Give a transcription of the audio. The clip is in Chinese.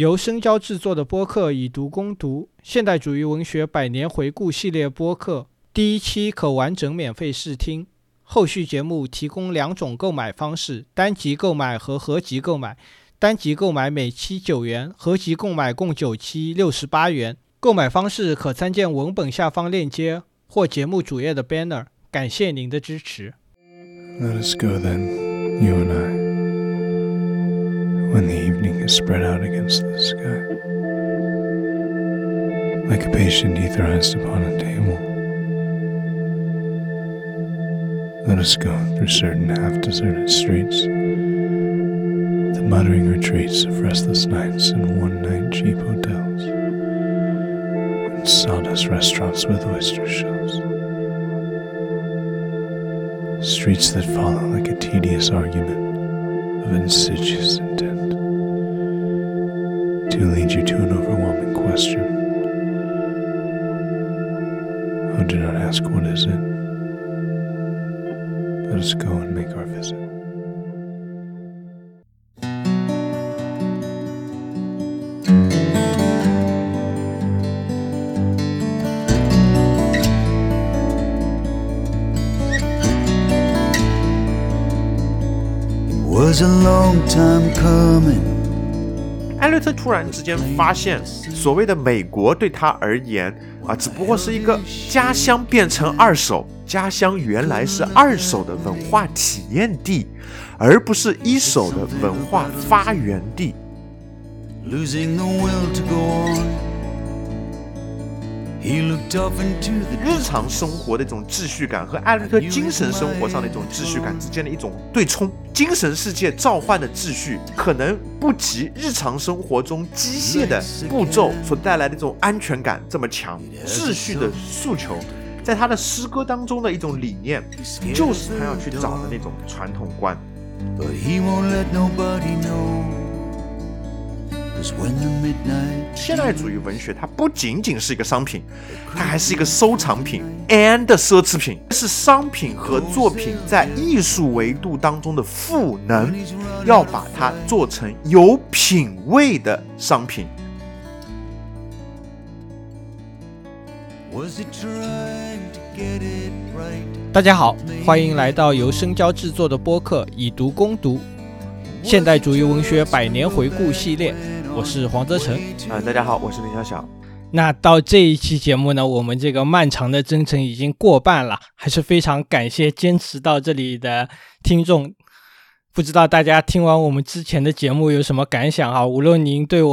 由深交制作的播客《以读攻读》现代主义文学百年回顾系列播客，第一期可完整免费试听。后续节目提供两种购买方式：单集购买和合集购买。单集购买每期九元，合集购买共九期，六十八元。购买方式可参见文本下方链接或节目主页的 banner。感谢您的支持。Let us go then, you and I, when the evening is spread out against the sky, like a patient etherized upon a table. Let us go through certain half deserted streets, the muttering retreats of restless nights in one night cheap hotels, and sawdust restaurants with oyster shells. Streets that follow like a tedious argument of insidious intent to lead you to an overwhelming question. Oh, do not ask what is it. Let us go and make our visit. 艾略特突然之间发现，所谓的美国对他而言啊，只不过是一个家乡变成二手，家乡原来是二手的文化体验地，而不是一手的文化发源地。losing the will to go on. 日常生活的一种秩序感和艾略特精神生活上的一种秩序感之间的一种对冲。精神世界召唤的秩序可能不及日常生活中机械的步骤所带来的这种安全感这么强。秩序的诉求，在他的诗歌当中的一种理念，就是他要去找的那种传统观。but he won't let nobody know. 现代主义文学它不仅仅是一个商品，它还是一个收藏品 and 奢侈品，是商品和作品在艺术维度当中的赋能，要把它做成有品位的商品。was he trying to get it right? 大家好，欢迎来到由深交制作的播客《以读攻读》现代主义文学百年回顾系列，我是黄泽成。啊、大家好，我是林小小。那到这一期节目呢，我们这个漫长的征程已经过半了，还是非常感谢坚持到这里的听众。不知道大家听完我们之前的节目有什么感想啊？无论您对我